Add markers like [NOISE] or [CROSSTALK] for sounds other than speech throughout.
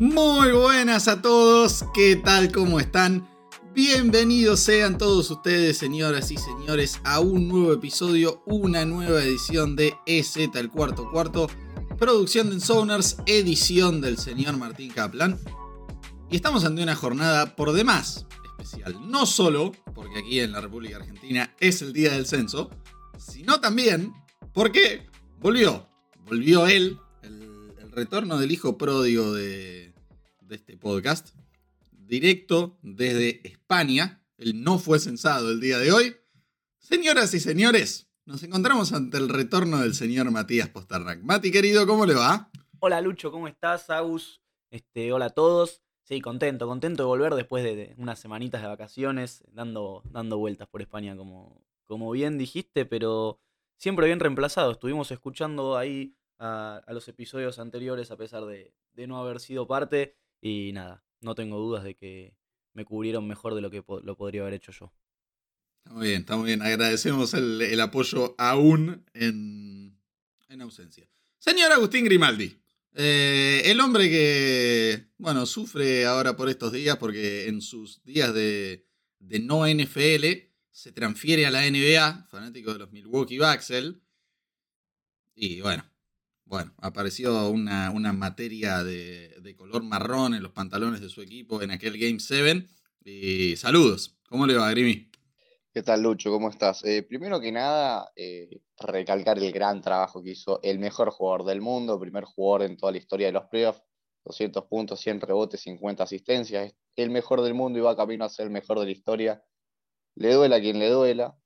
Muy buenas a todos, ¿qué tal? ¿Cómo están? Bienvenidos sean todos ustedes, señoras y señores, a un nuevo episodio, una nueva edición de EZ el cuarto cuarto, producción de Sonars, edición del señor Martín Kaplan. Y estamos ante una jornada por demás no solo porque aquí en la República Argentina es el día del censo, sino también porque volvió, volvió él, el, el retorno del hijo pródigo de, de este podcast, directo desde España. Él no fue censado el día de hoy. Señoras y señores, nos encontramos ante el retorno del señor Matías Postarrac. Mati, querido, ¿cómo le va? Hola Lucho, ¿cómo estás? Agus, este, hola a todos. Sí, contento, contento de volver después de, unas semanitas de vacaciones, dando, dando vueltas por España, como, como bien dijiste, pero siempre bien reemplazado. Estuvimos escuchando ahí a, los episodios anteriores a pesar de, de no haber sido parte y nada, no tengo dudas de que me cubrieron mejor de lo que lo podría haber hecho yo. Está bien, está bien. Agradecemos el, apoyo aún en, en, ausencia. Señor Agustín Grimaldi, eh, el hombre que, bueno, sufre ahora por estos días porque en sus días de, de no NFL se transfiere a la NBA, fanático de los Milwaukee Bucks, Y bueno, bueno, apareció una, una materia de, de, color marrón en los pantalones de su equipo en aquel Game 7. Y saludos, ¿cómo le va, Grimi? ¿Qué tal, Lucho? ¿Cómo estás? Eh, primero que nada, eh, recalcar el gran trabajo que hizo el mejor jugador del mundo, primer jugador en toda la historia de los playoffs, 200 puntos, 100 rebotes, 50 asistencias, el mejor del mundo y va camino a ser el mejor de la historia. Le duela a quien le duela,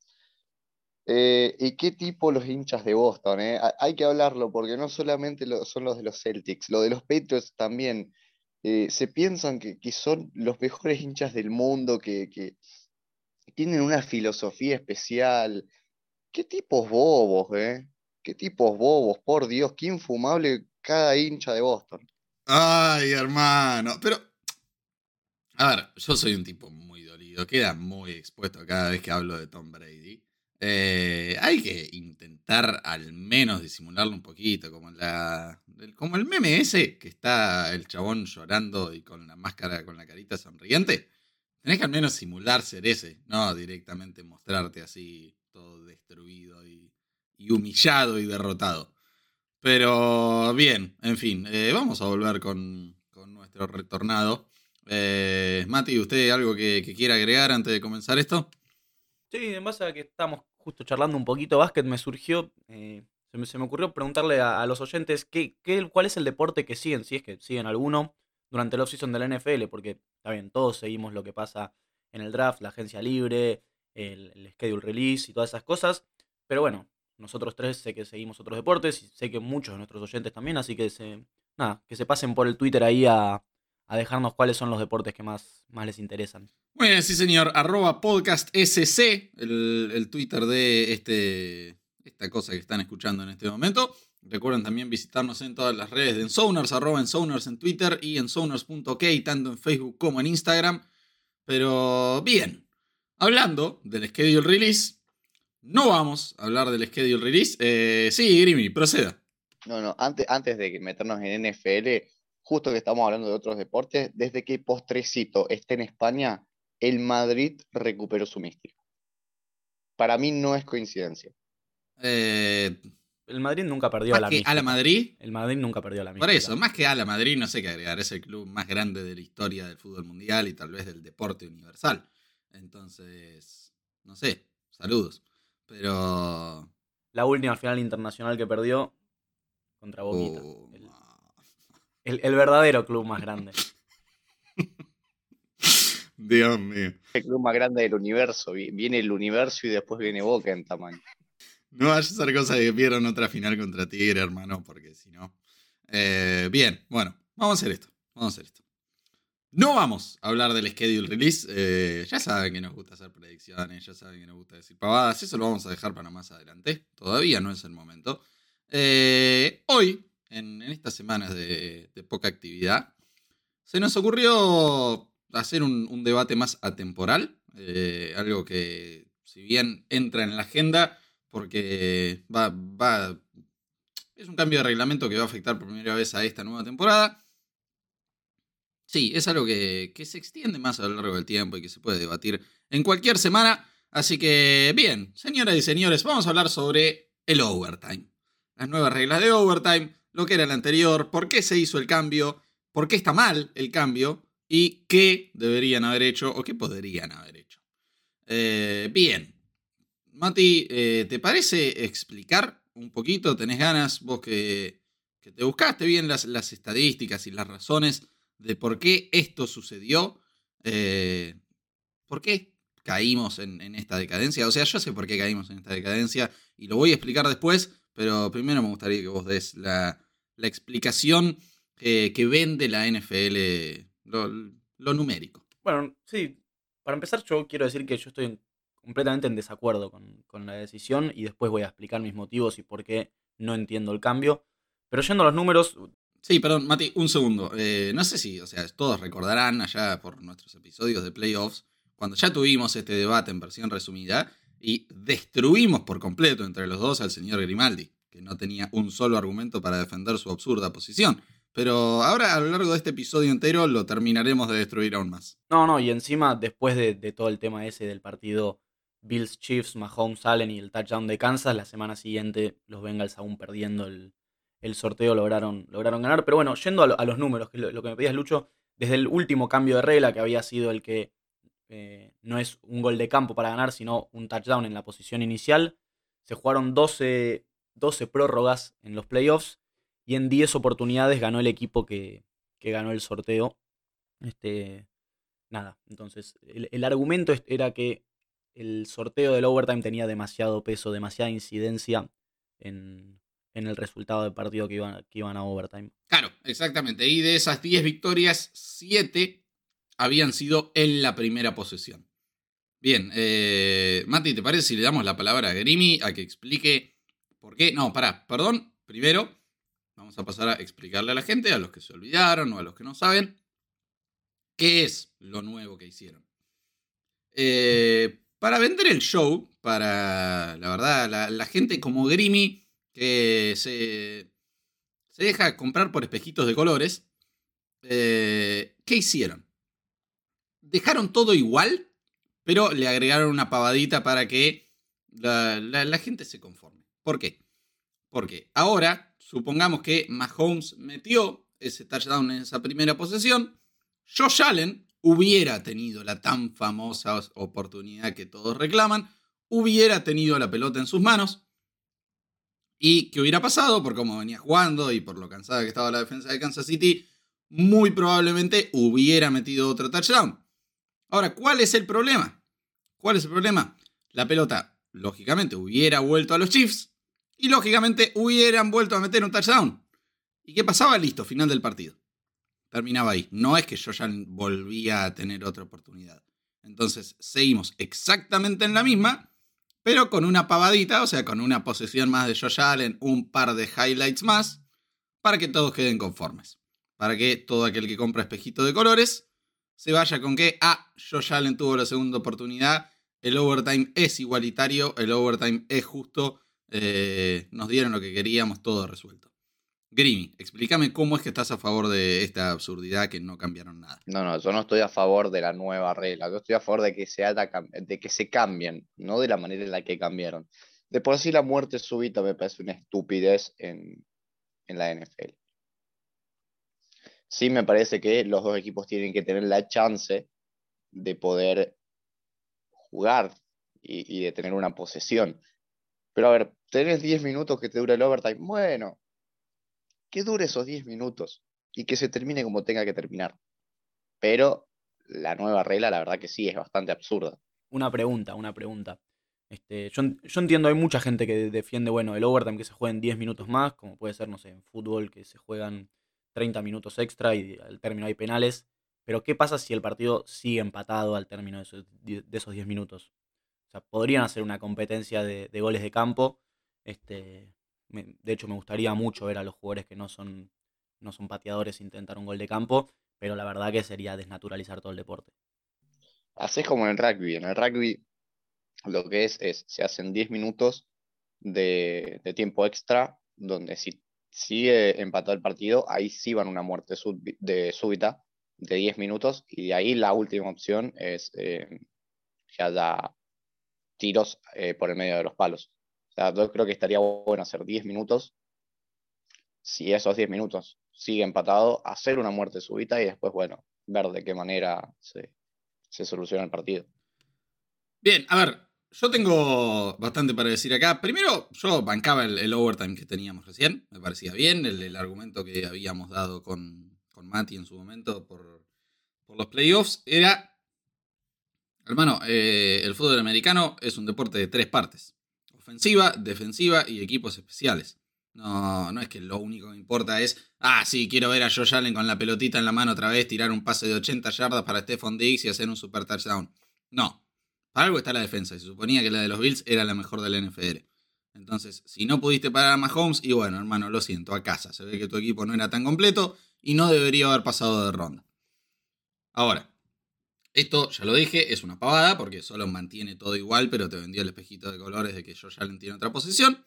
eh, ¿Y qué tipo los hinchas de Boston? Hay que hablarlo porque no solamente son los de los Celtics, lo de los Patriots también. Se piensan que, son los mejores hinchas del mundo, que, tienen una filosofía especial. ¿Qué tipos bobos, eh? ¿Qué tipos bobos? Por Dios, qué infumable cada hincha de Boston. Ay, hermano, pero... A ver, yo soy un tipo muy dolido, queda muy expuesto cada vez que hablo de Tom Brady. Eh, hay que intentar al menos disimularlo un poquito, como, la, como el meme ese que está el chabón llorando y con la máscara, con la carita sonriente. Tenés que al menos simular ser ese, no directamente mostrarte así todo destruido y, humillado y derrotado. Pero bien, en fin, eh, vamos a volver con, nuestro retornado. Eh, Mati, ¿usted algo que, quiera agregar antes de comenzar esto? Sí, en base a que estamos justo charlando un poquito básquet, me surgió, eh, se, me, ocurrió preguntarle a, los oyentes qué, cuál es el deporte que siguen, si es que siguen alguno, durante el off-season de la NFL, porque está bien, todos seguimos lo que pasa en el draft, la agencia libre, el, schedule release y todas esas cosas, pero bueno, nosotros tres sé que seguimos otros deportes y sé que muchos de nuestros oyentes también, así que se, nada, que se pasen por el Twitter ahí a, a dejarnos cuáles son los deportes que más, más les interesan. Muy bien, sí señor, arroba SC, el, Twitter de este, esta cosa que están escuchando en este momento. Recuerden también visitarnos en todas las redes de Ensoners, arroba Ensoners en Twitter y ensoners.ok, tanto en Facebook como en Instagram. Pero bien, hablando del schedule release, no vamos a hablar del schedule release. Eh, sí, Grimi, proceda. No, no, antes, antes de meternos en NFL, justo que estamos hablando de otros deportes, desde que Postrecito esté en España, el Madrid recuperó su mística. Para mí no es coincidencia. Eh, el Madrid nunca perdió a la mística. ¿A la Madrid? El Madrid nunca perdió a la mística. Por eso, más que a la Madrid, no sé qué agregar. Es el club más grande de la historia del fútbol mundial y tal vez del deporte universal. Entonces, no sé, saludos. Pero. La última final internacional que perdió contra Boquita. Uh, el, verdadero club más grande. [LAUGHS] Dios mío. El club más grande del universo. Viene el universo y después viene Boca en tamaño. No vaya a ser cosa de que pierdan otra final contra Tigre, hermano, porque si no. Eh, bien, bueno, vamos a hacer esto. Vamos a hacer esto. No vamos a hablar del schedule release. Eh, ya saben que nos gusta hacer predicciones, ya saben que nos gusta decir pavadas. Eso lo vamos a dejar para más adelante. Todavía no es el momento. Eh, hoy en, estas semanas de, poca actividad, se nos ocurrió hacer un, debate más atemporal, algo que si bien entra en la agenda, porque va, va, es un cambio de reglamento que va a afectar por primera vez a esta nueva temporada. Sí, es algo que, se extiende más a lo largo del tiempo y que se puede debatir en cualquier semana. Así que, bien, señoras y señores, vamos a hablar sobre el overtime. Las nuevas reglas de overtime, lo que era el anterior, por qué se hizo el cambio, por qué está mal el cambio y qué deberían haber hecho o qué podrían haber hecho. Eh, bien, Mati, eh, ¿te parece explicar un poquito? ¿Tenés ganas vos que, te buscaste bien las, estadísticas y las razones de por qué esto sucedió? Eh, ¿Por qué caímos en, esta decadencia? O sea, yo sé por qué caímos en esta decadencia y lo voy a explicar después, pero primero me gustaría que vos des la, explicación que vende la NFL, lo, numérico. Bueno, sí, para empezar yo quiero decir que yo estoy completamente en desacuerdo con, la decisión y después voy a explicar mis motivos y por qué no entiendo el cambio. Pero yendo a los números... Sí, perdón, Mati, un segundo. Eh, no sé si, o sea, todos recordarán allá por nuestros episodios de playoffs, cuando ya tuvimos este debate en versión resumida y destruimos por completo entre los dos al señor Grimaldi, que no tenía un solo argumento para defender su absurda posición. Pero ahora a lo largo de este episodio entero lo terminaremos de destruir aún más. No, no, y encima después de, todo el tema ese del partido Bills Chiefs, Mahomes Allen y el touchdown de Kansas, la semana siguiente los Bengals aún perdiendo el, sorteo lograron, lograron ganar. Pero bueno, yendo a, los números, que es lo, que me pedías Lucho, desde el último cambio de regla que había sido el que eh, no es un gol de campo para ganar, sino un touchdown en la posición inicial, se jugaron 12, 12 prórrogas en los playoffs y en 10 oportunidades ganó el equipo que, ganó el sorteo. Este, nada, entonces el, argumento era que el sorteo del overtime tenía demasiado peso, demasiada incidencia en, el resultado del partido que iban, que iban a overtime. Claro, exactamente. Y de esas 10 victorias, 7 habían sido en la primera posesión. Bien, eh, Mati, ¿te parece si le damos la palabra a Grimi a que explique por qué? No, pará, perdón. Primero, Vamos a pasar a explicarle a la gente, a los que se olvidaron o a los que no saben, qué es lo nuevo que hicieron. Eh, para vender el show, para la verdad, la, gente como Grimy, que se, se, deja comprar por espejitos de colores, eh, ¿qué hicieron? Dejaron todo igual, pero le agregaron una pavadita para que la gente se conforme. ¿Por qué? Porque ahora supongamos que Mahomes metió ese touchdown en esa primera posesión, Josh Allen hubiera tenido la tan famosa oportunidad que todos reclaman, hubiera tenido la pelota en sus manos. ¿Y qué hubiera pasado? Por cómo venía jugando y por lo cansada que estaba la defensa de Kansas City, muy probablemente hubiera metido otro touchdown. Ahora, ¿cuál es el problema? ¿Cuál es el problema? La pelota, lógicamente, hubiera vuelto a los Chiefs y lógicamente hubieran vuelto a meter un touchdown. ¿Y qué pasaba? Listo, final del partido. Terminaba ahí. No es que yo ya volvía a tener otra oportunidad. Entonces seguimos exactamente en la misma, pero con una pavadita, o sea, con una posesión más de Josh Allen, un par de highlights más, para que todos queden conformes. Para que todo aquel que compra espejito de colores se vaya con que, ah, Josh Allen tuvo la segunda oportunidad, el overtime es igualitario, el overtime es justo, eh, nos dieron lo que queríamos, todo resuelto. Grimy, explícame cómo es que estás a favor de esta absurdidad que no cambiaron nada. No, no, yo no estoy a favor de la nueva regla. Yo estoy a favor de que se, de que se cambien, no de la manera en la que cambiaron. De por sí la muerte súbita me parece una estupidez en, en la NFL. Sí me parece que los dos equipos tienen que tener la chance de poder jugar y, y de tener una posesión. Pero a ver, tenés 10 minutos que te dura el overtime. Bueno, que dure esos 10 minutos y que se termine como tenga que terminar. Pero la nueva regla, la verdad que sí, es bastante absurda. Una pregunta, una pregunta. Este, yo, entiendo, hay mucha gente que defiende, bueno, el overtime que se juega en 10 minutos más, como puede ser, no sé, en fútbol que se juegan 30 minutos extra y al término hay penales. Pero ¿qué pasa si el partido sigue empatado al término de esos, de esos 10 minutos? sea, podrían hacer una competencia de, goles de campo. Este, de hecho, me gustaría mucho ver a los jugadores que no son, no son pateadores intentar un gol de campo. pero la verdad que sería desnaturalizar todo el deporte. Haces como en el rugby. En el rugby lo que es es, se hacen 10 minutos de, de tiempo extra, donde si sigue empatado el partido, ahí sí van una muerte de súbita de 10 minutos y de ahí la última opción es eh, que haya tiros eh, por el medio de los palos. O sea, yo creo que estaría bueno hacer 10 minutos. Si esos 10 minutos sigue empatado, hacer una muerte súbita y después, bueno, ver de qué manera se, se soluciona el partido. Bien, a ver, yo tengo bastante para decir acá. Primero, yo bancaba el, overtime que teníamos recién. Me parecía bien el, argumento que habíamos dado con, con Mati en su momento por, los playoffs. Era, hermano, eh, el fútbol americano es un deporte de tres partes. Ofensiva, defensiva y equipos especiales. No, no es que lo único que importa es, ah, sí, quiero ver a Josh Allen con la pelotita en la mano otra vez, tirar un pase de 80 yardas para Stephon Diggs y hacer un super touchdown. No, para algo está la defensa. Se suponía que la de los Bills era la mejor de la NFL. Entonces, si no pudiste parar a Mahomes, y bueno, hermano, lo siento, a casa. Se ve que tu equipo no era tan completo y no debería haber pasado de ronda. Ahora, esto ya lo dije, es una pavada porque solo mantiene todo igual, pero te vendió el espejito de colores de que Josh Allen tiene otra posición.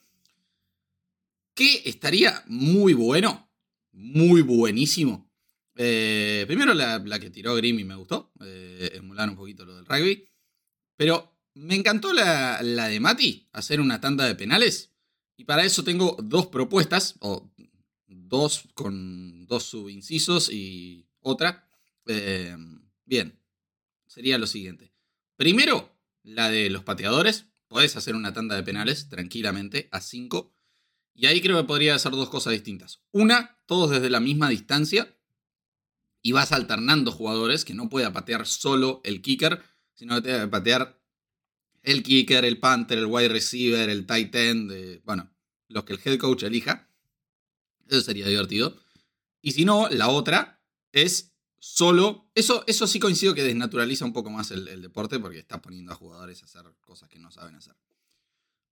Que estaría muy bueno, muy buenísimo. Eh, primero la, que tiró Grimmy me gustó, eh, emular un poquito lo del rugby. Pero me encantó la, de Mati, hacer una tanda de penales. Y para eso tengo dos propuestas, o dos con dos subincisos y otra. Eh, bien, sería lo siguiente. Primero, la de los pateadores. Podés hacer una tanda de penales tranquilamente a 5. Y ahí creo que podría hacer dos cosas distintas. Una, todos desde la misma distancia. Y vas alternando jugadores que no pueda patear solo el kicker sino que te que patear el kicker, el punter, el wide receiver, el tight end, bueno, los que el head coach elija. Eso sería divertido. Y si no, la otra es solo. Eso, eso sí coincido que desnaturaliza un poco más el, deporte porque está poniendo a jugadores a hacer cosas que no saben hacer.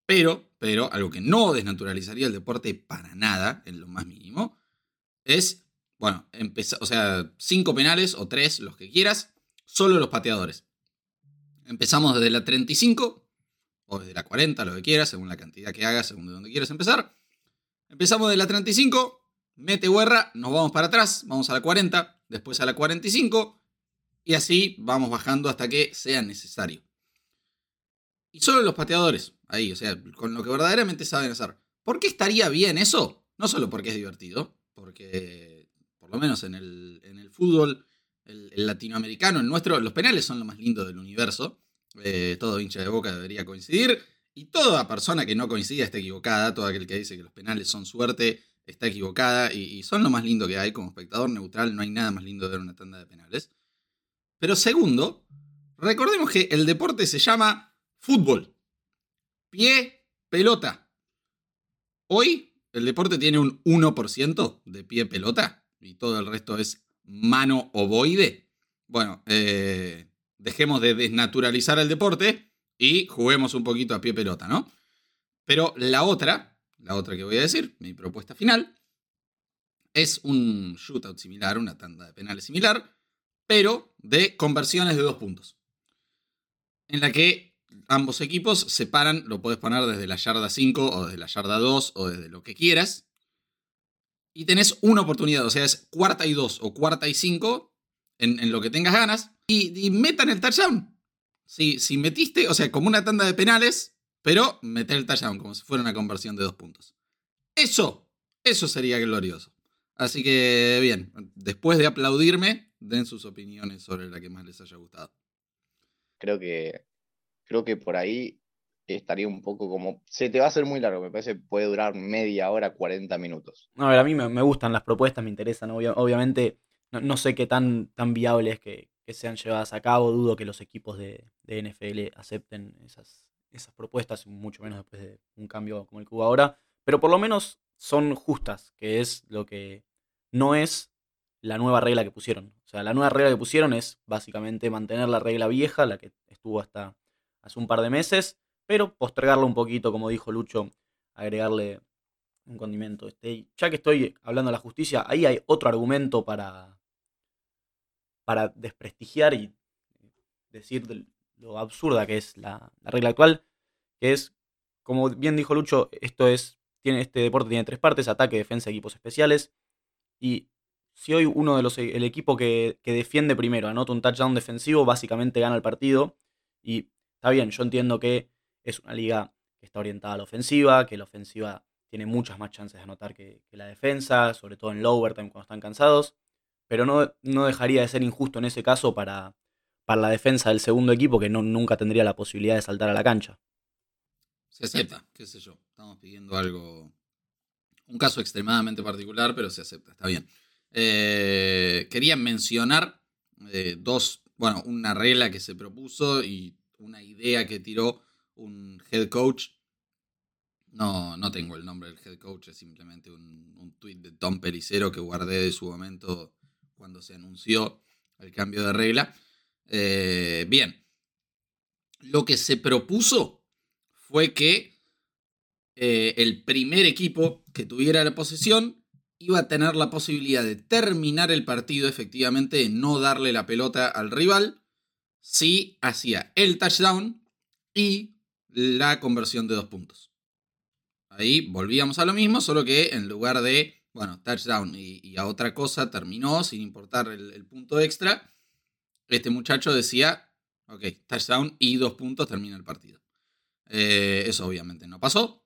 Pero, pero, algo que no desnaturalizaría el deporte para nada, en lo más mínimo, es, bueno, empezar, o sea, cinco penales o tres, los que quieras, solo los pateadores. Empezamos desde la 35 o desde la 40, lo que quieras, según la cantidad que hagas, según de dónde quieras empezar. Empezamos de la 35, mete guerra, nos vamos para atrás, vamos a la 40, después a la 45 y así vamos bajando hasta que sea necesario. Y solo los pateadores, ahí, o sea, con lo que verdaderamente saben hacer. ¿Por qué estaría bien eso? No solo porque es divertido, porque por lo menos en el, en el fútbol el, latinoamericano, el nuestro, los penales son lo más lindo del universo. Eh, todo hincha de boca debería coincidir. Y toda persona que no coincida está equivocada. Todo aquel que dice que los penales son suerte está equivocada. Y, son lo más lindo que hay. Como espectador neutral, no hay nada más lindo de una tanda de penales. Pero segundo, recordemos que el deporte se llama fútbol. Pie, pelota. Hoy el deporte tiene un 1% de pie, pelota. Y todo el resto es mano ovoide. Bueno, eh, dejemos de desnaturalizar el deporte y juguemos un poquito a pie pelota, ¿no? Pero la otra, la otra que voy a decir, mi propuesta final, es un shootout similar, una tanda de penales similar, pero de conversiones de dos puntos. En la que ambos equipos se paran, lo puedes poner desde la yarda 5 o desde la yarda 2 o desde lo que quieras, y tenés una oportunidad, o sea, es cuarta y dos o cuarta y cinco en, lo que tengas ganas y, metan el touchdown. Si, si metiste, o sea, como una tanda de penales, pero meter el touchdown como si fuera una conversión de dos puntos. Eso, eso sería glorioso. Así que bien, después de aplaudirme, den sus opiniones sobre la que más les haya gustado. Creo que, creo que por ahí estaría un poco como. Se te va a hacer muy largo, me parece que puede durar media hora, 40 minutos. No, a ver, a mí me, gustan las propuestas, me interesan. obviamente, no, sé qué tan, tan viable es que, sean llevadas a cabo. Dudo que los equipos de, NFL acepten esas, esas propuestas, mucho menos después de un cambio como el que hubo ahora. Pero por lo menos son justas, que es lo que no es la nueva regla que pusieron. O sea, la nueva regla que pusieron es básicamente mantener la regla vieja, la que estuvo hasta hace un par de meses, pero postergarlo un poquito, como dijo Lucho, agregarle un condimento. Este, ya que estoy hablando de la justicia, ahí hay otro argumento para, para desprestigiar y decir lo absurda que es la, regla actual, que es, como bien dijo Lucho, esto es, tiene, este deporte tiene tres partes, ataque, defensa, equipos especiales, y si hoy uno de los, el equipo que, que defiende primero anota un touchdown defensivo, básicamente gana el partido, y está bien, yo entiendo que es una liga que está orientada a la ofensiva, que la ofensiva tiene muchas más chances de anotar que, la defensa, sobre todo en low overtime cuando están cansados, pero no, no dejaría de ser injusto en ese caso para, para la defensa del segundo equipo que no, nunca tendría la posibilidad de saltar a la cancha. Se acepta, qué sé yo. Estamos pidiendo algo, un caso extremadamente particular, pero se acepta, está bien. Eh, quería mencionar eh, dos, bueno, una regla que se propuso y una idea que tiró un head coach no, no tengo el nombre del head coach, es simplemente un, un tweet de Tom Pericero que guardé de su momento cuando se anunció el cambio de regla. Eh, bien, lo que se propuso fue que eh, el primer equipo que tuviera la posesión iba a tener la posibilidad de terminar el partido efectivamente, de no darle la pelota al rival, si hacía el touchdown y la conversión de dos puntos. Ahí volvíamos a lo mismo, solo que en lugar de, bueno, touchdown y, a otra cosa terminó sin importar el, punto extra, este muchacho decía, ok, touchdown y dos puntos termina el partido. Eh, eso obviamente no pasó.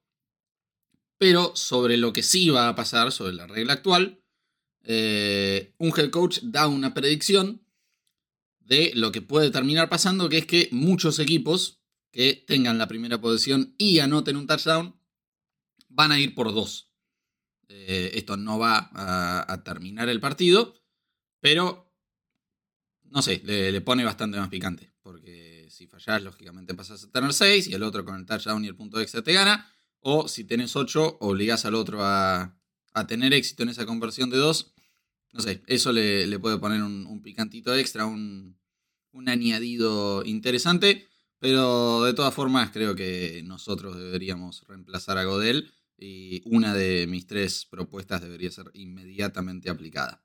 Pero sobre lo que sí va a pasar, sobre la regla actual, eh, un head coach da una predicción de lo que puede terminar pasando, que es que muchos equipos que tengan la primera posición y anoten un touchdown van a ir por dos. Eh, esto no va a, terminar el partido, pero no sé, le, pone bastante más picante. Porque si fallás, lógicamente pasas a tener 6 y el otro con el touchdown y el punto extra te gana. O si tenés 8, obligás al otro a, tener éxito en esa conversión de 2. No sé, eso le, puede poner un, picantito extra, un, un añadido interesante. Pero de todas formas, creo que nosotros deberíamos reemplazar a Godel y una de mis tres propuestas debería ser inmediatamente aplicada.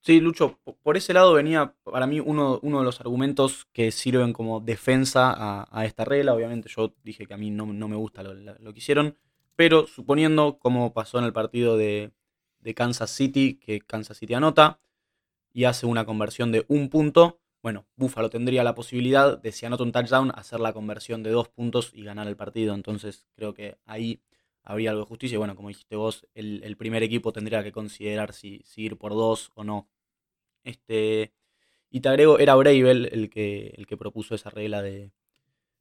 Sí, Lucho, por ese lado venía para mí uno, de los argumentos que sirven como defensa a, esta regla. Obviamente yo dije que a mí no, me gusta lo, que hicieron, pero suponiendo como pasó en el partido de, de Kansas City, que Kansas City anota y hace una conversión de un punto, bueno, Buffalo tendría la posibilidad de si anota un touchdown hacer la conversión de dos puntos y ganar el partido. Entonces creo que ahí habría algo de justicia. bueno, como dijiste vos, el, primer equipo tendría que considerar si, ir por dos o no. Este, y te agrego, era Bravel el que, el que propuso esa regla de,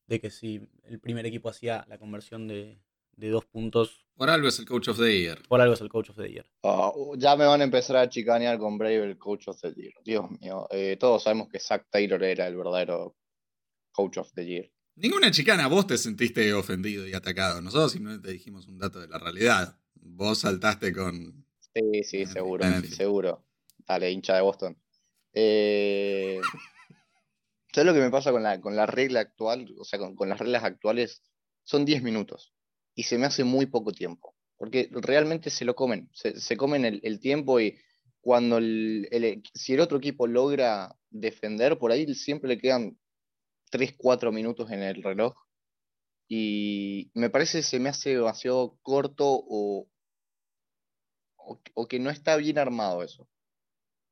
que si el primer equipo hacía la conversión de, dos puntos. Por algo es el coach of the year. Por algo es el coach of the year. Ah, ya me van a empezar a chicanear con Brave el coach of the year. Dios mío, eh, todos sabemos que Zach Taylor era el verdadero coach of the year. Ninguna chicana, vos te sentiste ofendido y atacado. Nosotros simplemente dijimos un dato de la realidad. Vos saltaste con. Sí, sí, seguro, seguro. Dale, hincha de Boston. Eh... ¿Sabes lo que me pasa con la, con la regla actual? O sea, con, las reglas actuales, son 10 minutos. Y se me hace muy poco tiempo. Porque realmente se lo comen. Se, comen el, tiempo y cuando si el otro equipo logra defender, por ahí siempre le quedan 3, 4 minutos en el reloj. Y me parece que se me hace demasiado corto o, o, que no está bien armado eso.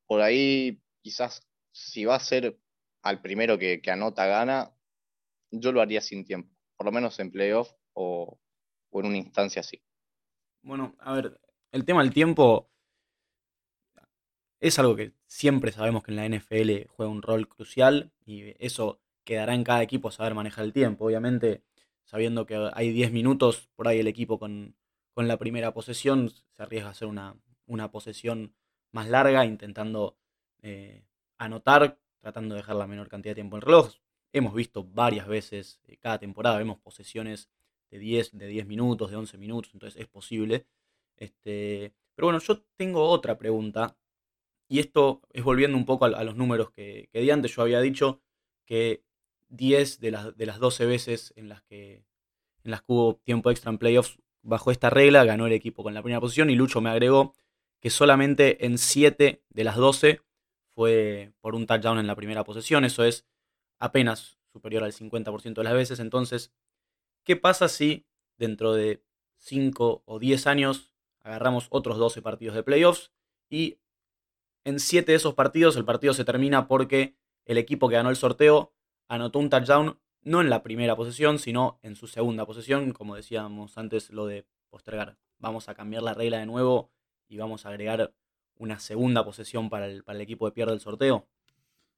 Por ahí, quizás, si va a ser al primero que, anota gana, yo lo haría sin tiempo. Por lo menos en playoff o, o en una instancia así. Bueno, a ver, el tema del tiempo es algo que siempre sabemos que en la NFL juega un rol crucial y eso quedará en cada equipo saber manejar el tiempo. Obviamente, sabiendo que hay 10 minutos, por ahí el equipo con, la primera posesión se arriesga a hacer una, posesión más larga, intentando eh, anotar, tratando de dejar la menor cantidad de tiempo en el reloj. Hemos visto varias veces, eh, cada temporada vemos posesiones de 10, de 10 minutos, de 11 minutos, entonces es posible. Este, pero bueno, yo tengo otra pregunta, y esto es volviendo un poco a, los números que, que di antes. Yo había dicho que 10 de las, de las 12 veces en las, que, en las hubo tiempo extra en playoffs bajo esta regla, ganó el equipo con la primera posición y Lucho me agregó que solamente en 7 de las 12 fue por un touchdown en la primera posesión. Eso es apenas superior al 50% de las veces. Entonces, ¿qué pasa si dentro de 5 o 10 años agarramos otros 12 partidos de playoffs y en 7 de esos partidos el partido se termina porque el equipo que ganó el sorteo anotó un touchdown no en la primera posesión, sino en su segunda posesión, como decíamos antes, lo de postergar. Vamos a cambiar la regla de nuevo y vamos a agregar una segunda posesión para el, equipo de pierde el sorteo.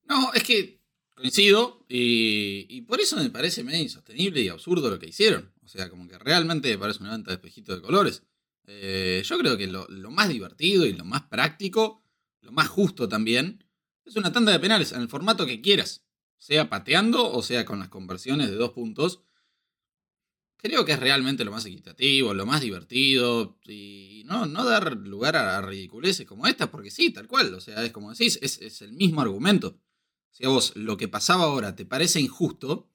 No, es que coincido y, por eso me parece medio insostenible y absurdo lo que hicieron. O sea, como que realmente me parece una venta de espejito de colores. Eh, yo creo que lo, lo, más divertido y lo más práctico, lo más justo también, es una tanda de penales en el formato que quieras. Sea pateando o sea con las conversiones de dos puntos creo que es realmente lo más equitativo, lo más divertido y no, no dar lugar a, ridiculeces como esta, porque sí, tal cual, o sea, es como decís, es, el mismo argumento. Si a vos lo que pasaba ahora te parece injusto,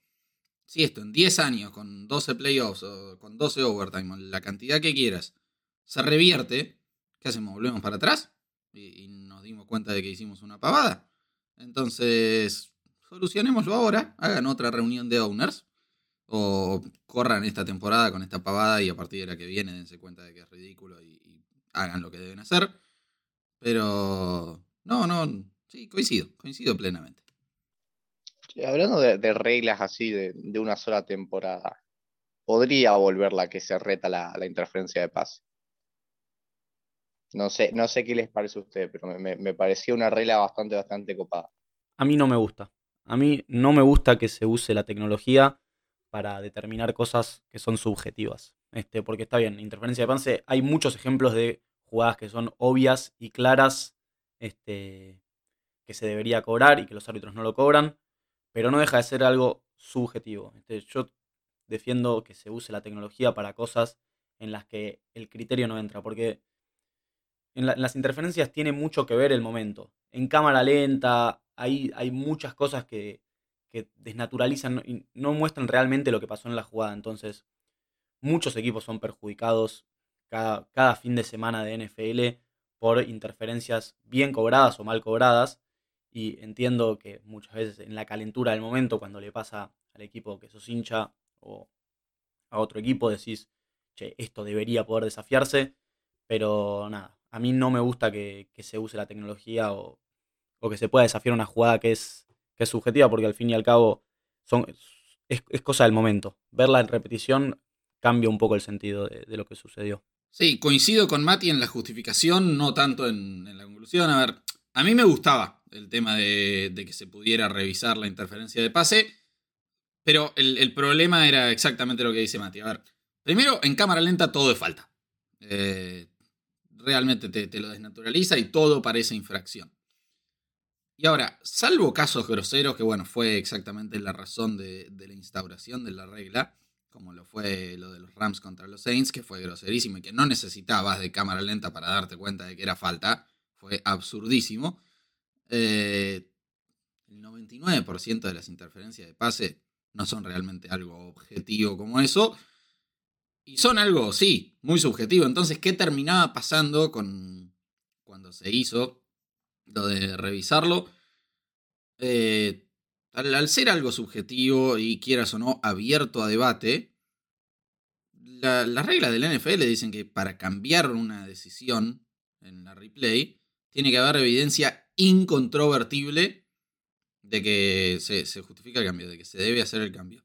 si esto en 10 años, con 12 playoffs o con 12 overtime, la cantidad que quieras, se revierte, ¿qué hacemos? ¿Volvemos para atrás? Y, y nos dimos cuenta de que hicimos una pavada. Entonces, solucionémoslo ahora, hagan otra reunión de owners o corran esta temporada con esta pavada y a partir de la que viene dense cuenta de que es ridículo y, hagan lo que deben hacer. Pero no, no, sí, coincido, coincido plenamente. Hablando de, reglas así de, una sola temporada, podría volver la que se reta la, interferencia de pase. No sé, no sé qué les parece a ustedes, pero me, me parecía una regla bastante, bastante copada. A mí no me gusta. A mí no me gusta que se use la tecnología para determinar cosas que son subjetivas. Este, porque está bien, interferencia de pase, hay muchos ejemplos de jugadas que son obvias y claras este, que se debería cobrar y que los árbitros no lo cobran, pero no deja de ser algo subjetivo. Este, yo defiendo que se use la tecnología para cosas en las que el criterio no entra, porque en, las interferencias tiene mucho que ver el momento. En cámara lenta hay, muchas cosas que, que desnaturalizan y no muestran realmente lo que pasó en la jugada. Entonces, muchos equipos son perjudicados cada, cada fin de semana de NFL por interferencias bien cobradas o mal cobradas. Y entiendo que muchas veces en la calentura del momento, cuando le pasa al equipo que sos hincha o a otro equipo, decís, che, esto debería poder desafiarse. Pero nada, a mí no me gusta que, se use la tecnología o, o, que se pueda desafiar una jugada que es que es subjetiva, porque al fin y al cabo son, es, cosa del momento. Verla en repetición cambia un poco el sentido de, lo que sucedió. Sí, coincido con Mati en la justificación, no tanto en, la conclusión. A ver, a mí me gustaba el tema de, que se pudiera revisar la interferencia de pase, pero el, problema era exactamente lo que dice Mati. A ver, primero, en cámara lenta todo es falta. Eh, realmente te, lo desnaturaliza y todo parece infracción. Y ahora, salvo casos groseros, que bueno, fue exactamente la razón de, la instauración de la regla, como lo fue lo de los Rams contra los Saints, que fue groserísimo y que no necesitabas de cámara lenta para darte cuenta de que era falta, fue absurdísimo. Eh, el 99% de las interferencias de pase no son realmente algo objetivo como eso. Y son algo, sí, muy subjetivo. Entonces, ¿qué terminaba pasando con cuando se hizo lo de revisarlo. Eh, al, ser algo subjetivo y quieras o no abierto a debate, las reglas de la NFL dicen que para cambiar una decisión en la replay, tiene que haber evidencia incontrovertible de que se, se, justifica el cambio, de que se debe hacer el cambio.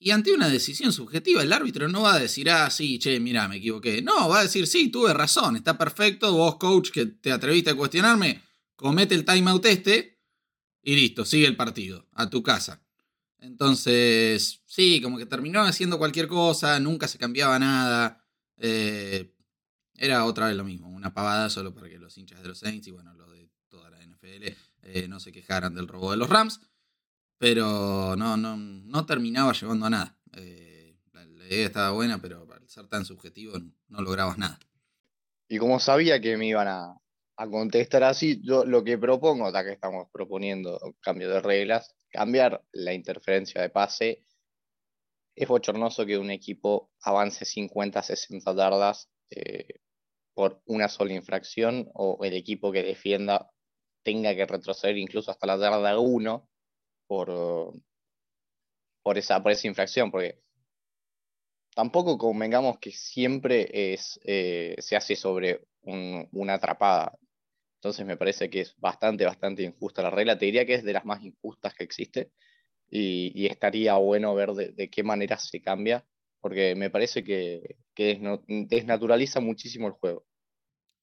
Y ante una decisión subjetiva, el árbitro no va a decir, ah, sí, che, mira, me equivoqué. No, va a decir, sí, tuve razón, está perfecto, vos, coach, que te atreviste a cuestionarme, comete el timeout este y listo, sigue el partido, a tu casa. Entonces, sí, como que terminó haciendo cualquier cosa, nunca se cambiaba nada. Eh, era otra vez lo mismo, una pavada solo para que los hinchas de los Saints y bueno, los de toda la NFL eh, no se quejaran del robo de los Rams pero no, no, no terminaba llevando a nada. Eh, la, idea estaba buena, pero al ser tan subjetivo no, lograbas nada. Y como sabía que me iban a, contestar así, yo lo que propongo, ya que estamos proponiendo cambio de reglas, cambiar la interferencia de pase. Es bochornoso que un equipo avance 50, 60 yardas eh, por una sola infracción o el equipo que defienda tenga que retroceder incluso hasta la yarda 1 por, por, esa, por esa infracción, porque tampoco convengamos que siempre es, eh, se hace sobre una atrapada. Entonces me parece que es bastante, bastante injusta la regla. Te diría que es de las más injustas que existe y, estaría bueno ver de, qué manera se cambia, porque me parece que, desnaturaliza muchísimo el juego.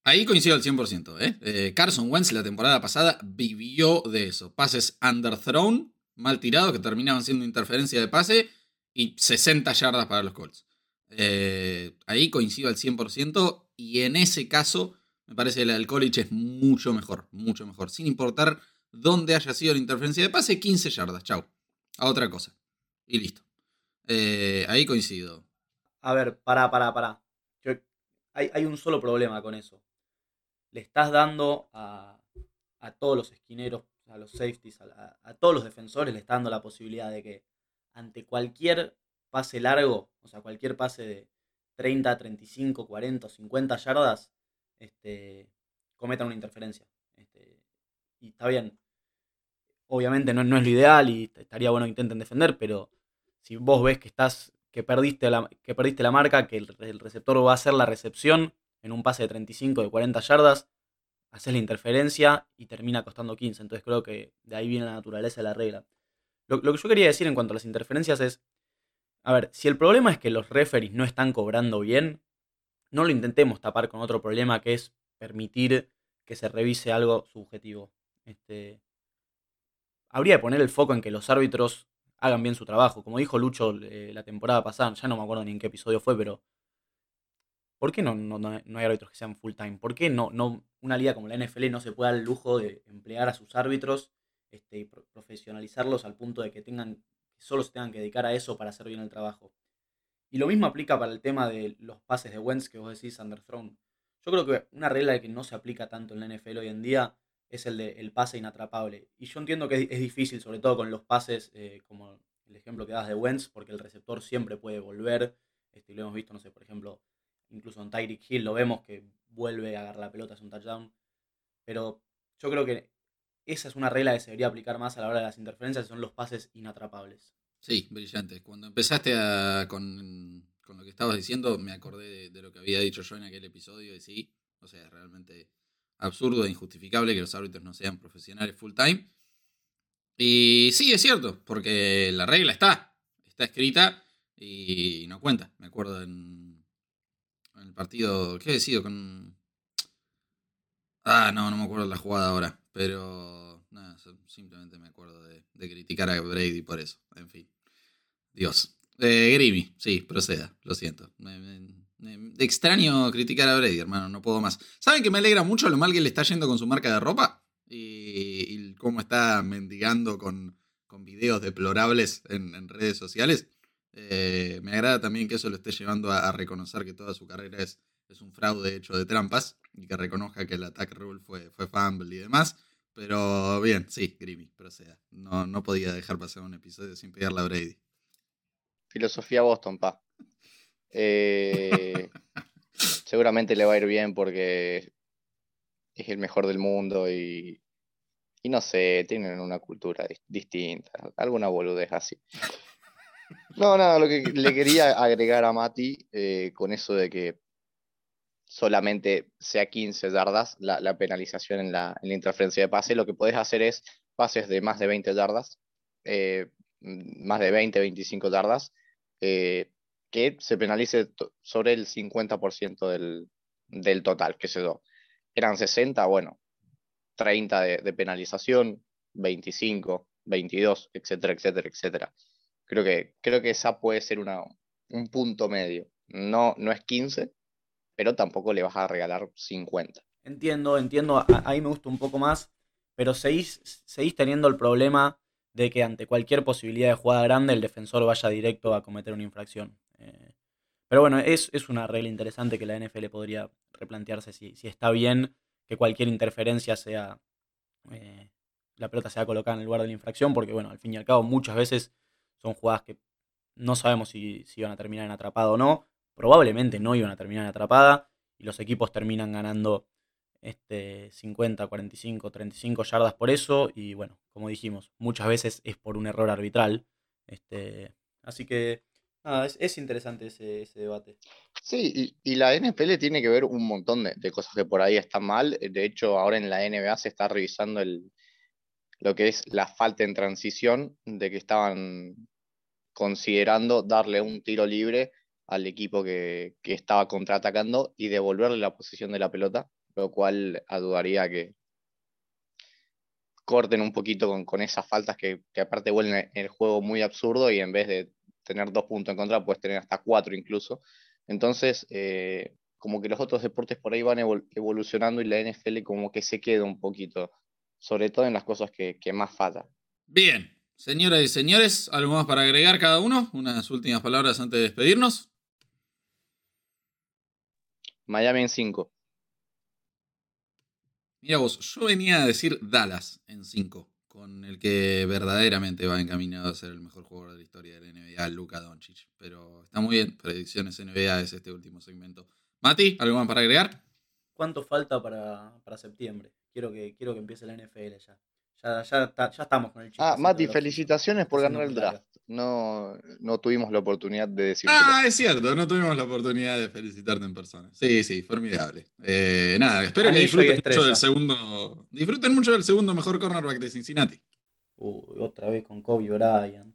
Ahí coincido al 100%. ¿eh? ¿eh? Carson Wentz la temporada pasada vivió de eso. Pases underthrown, mal tirados, que terminaban siendo interferencia de pase, y 60 yardas para los Colts. Eh, ahí coincido al 100% y en ese caso me parece que la del college es mucho mejor, mucho mejor. Sin importar dónde haya sido la interferencia de pase, 15 yardas, chau. A otra cosa. Y listo. Eh, ahí coincido. A ver, pará, pará, pará. hay, un solo problema con eso. Le estás dando a, todos los esquineros, a los safeties, a, a todos los defensores, le estás dando la posibilidad de que ante cualquier pase largo, o sea, cualquier pase de 30, 35, 40, 50 yardas, este, cometan una interferencia. Este, y está bien. Obviamente no, no, es lo ideal y estaría bueno que intenten defender, pero si vos ves que estás que perdiste la, que perdiste la marca, que el, receptor va a hacer la recepción en un pase de 35, de 40 yardas, haces la interferencia y termina costando 15. Entonces creo que de ahí viene la naturaleza de la regla. Lo, lo que yo quería decir en cuanto a las interferencias es, a ver, si el problema es que los referees no están cobrando bien, no lo intentemos tapar con otro problema que es permitir que se revise algo subjetivo. Este, habría que poner el foco en que los árbitros hagan bien su trabajo. Como dijo Lucho eh, la temporada pasada, ya no me acuerdo ni en qué episodio fue, pero ¿por qué no, no, no hay árbitros que sean full time? ¿Por qué no, no, una liga como la NFL no se puede dar el lujo de emplear a sus árbitros este, y profesionalizarlos al punto de que tengan solo se tengan que dedicar a eso para hacer bien el trabajo. Y lo mismo aplica para el tema de los pases de Wentz que vos decís, underthrown. Yo creo que una regla que no se aplica tanto en la NFL hoy en día es el de pase inatrapable. Y yo entiendo que es, difícil, sobre todo con los pases, eh, como el ejemplo que das de Wentz, porque el receptor siempre puede volver. Este, lo hemos visto, no sé, por ejemplo, incluso en Tyreek Hill lo vemos que vuelve a agarrar la pelota, es un touchdown. Pero yo creo que esa es una regla que se debería aplicar más a la hora de las interferencias, son los pases inatrapables. Sí, brillante. Cuando empezaste con, lo que estabas diciendo, me acordé de, lo que había dicho yo en aquel episodio, y sí, o sea, es realmente absurdo e injustificable que los árbitros no sean profesionales full time. Y sí, es cierto, porque la regla está, está escrita y no cuenta. Me acuerdo en el partido, ¿qué he decidido? Con... Ah, no, no me acuerdo la jugada ahora. Pero nada, simplemente me acuerdo de, criticar a Brady por eso. En fin. Dios. Eh, Grimmy, sí, proceda, lo siento. extraño criticar a Brady, hermano, no puedo más. ¿Saben que me alegra mucho lo mal que le está yendo con su marca de ropa? Y, cómo está mendigando con, con videos deplorables en, redes sociales. Eh, me agrada también que eso lo esté llevando a, reconocer que toda su carrera es, es un fraude hecho de trampas y que reconozca que el attack rule fue, fue fumble y demás. Pero bien, sí, Grimmy, proceda. No, no podía dejar pasar un episodio sin pegarle a Brady. Filosofía Boston, pa. Eh, [LAUGHS] seguramente le va a ir bien porque es el mejor del mundo y, y no sé, tienen una cultura distinta, alguna boludez así. No, nada, lo que le quería agregar a Mati eh, con eso de que solamente sea 15 yardas la, penalización en la, interferencia de pase, lo que puedes hacer es pases de más de 20 yardas, eh, más de 20, 25 yardas, eh, que se penalice sobre el 50% del, del total, que se dio. Eran 60, bueno, 30 de, penalización, 25, 22, etcétera, etcétera, etcétera. Creo que, creo que esa puede ser una, un punto medio. No, no es 15, pero tampoco le vas a regalar 50. Entiendo, entiendo, ahí me gusta un poco más, pero seguís, seguís teniendo el problema de que ante cualquier posibilidad de jugada grande el defensor vaya directo a cometer una infracción. Eh, pero bueno, es, es, una regla interesante que la NFL podría replantearse si, si está bien que cualquier interferencia sea, eh, la pelota sea colocada en el lugar de la infracción, porque bueno, al fin y al cabo muchas veces son jugadas que no sabemos si, si van a terminar en atrapado o no, probablemente no iban a terminar atrapada y los equipos terminan ganando este, 50, 45, 35 yardas por eso. Y bueno, como dijimos, muchas veces es por un error arbitral. Este, así que nada, es, interesante ese, debate. Sí, y, la NFL tiene que ver un montón de, cosas que por ahí están mal. De hecho, ahora en la NBA se está revisando el, lo que es la falta en transición, de que estaban considerando darle un tiro libre al equipo que, que estaba contraatacando y devolverle la posición de la pelota lo cual ayudaría que corten un poquito con, esas faltas que, aparte vuelven el juego muy absurdo y en vez de tener dos puntos en contra, puedes tener hasta cuatro incluso. Entonces, eh, como que los otros deportes por ahí van evolucionando y la NFL como que se queda un poquito, sobre todo en las cosas que, que más faltan. Bien, señoras y señores, ¿algo más para agregar cada uno? Unas últimas palabras antes de despedirnos. Miami en 5. Mira vos, yo venía a decir Dallas en 5, con el que verdaderamente va encaminado a ser el mejor jugador de la historia de la NBA, Luka Doncic. Pero está muy bien, predicciones NBA es este último segmento. Mati, ¿algo más para agregar? ¿Cuánto falta para, para septiembre? Quiero que, quiero que empiece la NFL ya. Ya, ya, ya estamos con el chico. Ah, Mati, felicitaciones por ganar el draft. No, no tuvimos la oportunidad de decir. Ah, es cierto, no tuvimos la oportunidad de felicitarte en persona. Sí, sí, formidable. Eh, nada, espero que disfruten mucho del segundo. Disfruten mucho del segundo mejor cornerback de Cincinnati. Uy, otra vez con Kobe Bryant.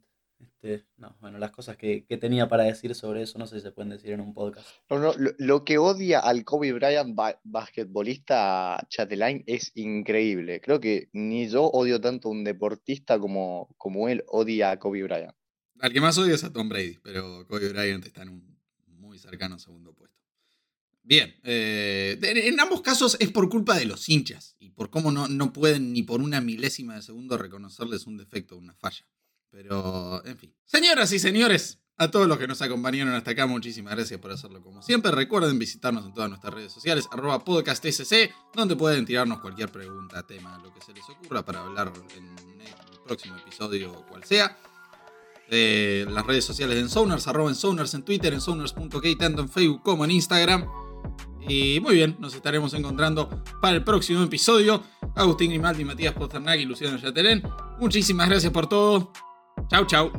Este, no, bueno, las cosas que, tenía para decir sobre eso no sé si se pueden decir en un podcast. lo, que odia al Kobe Bryant basquetbolista Chatelain es increíble. Creo que ni yo odio tanto a un deportista como, como él odia a Kobe Bryant. Al que más odio es a Tom Brady, pero Kobe Bryant está en un muy cercano segundo puesto. Bien, eh, en ambos casos es por culpa de los hinchas y por cómo no, no pueden ni por una milésima de segundo reconocerles un defecto o una falla. Pero, en fin. Señoras y señores, a todos los que nos acompañaron hasta acá, muchísimas gracias por hacerlo como siempre. Recuerden visitarnos en todas nuestras redes sociales, arroba podcastsc, donde pueden tirarnos cualquier pregunta, tema, lo que se les ocurra para hablar en el próximo episodio o cual sea. De las redes sociales de Ensoners, arroba Ensoners en Twitter, ensoners.k, tanto en Facebook como en Instagram. Y muy bien, nos estaremos encontrando para el próximo episodio. Agustín Grimaldi, Matías Posternak y Luciano Yaterén. Muchísimas gracias por todo. Chau, chau.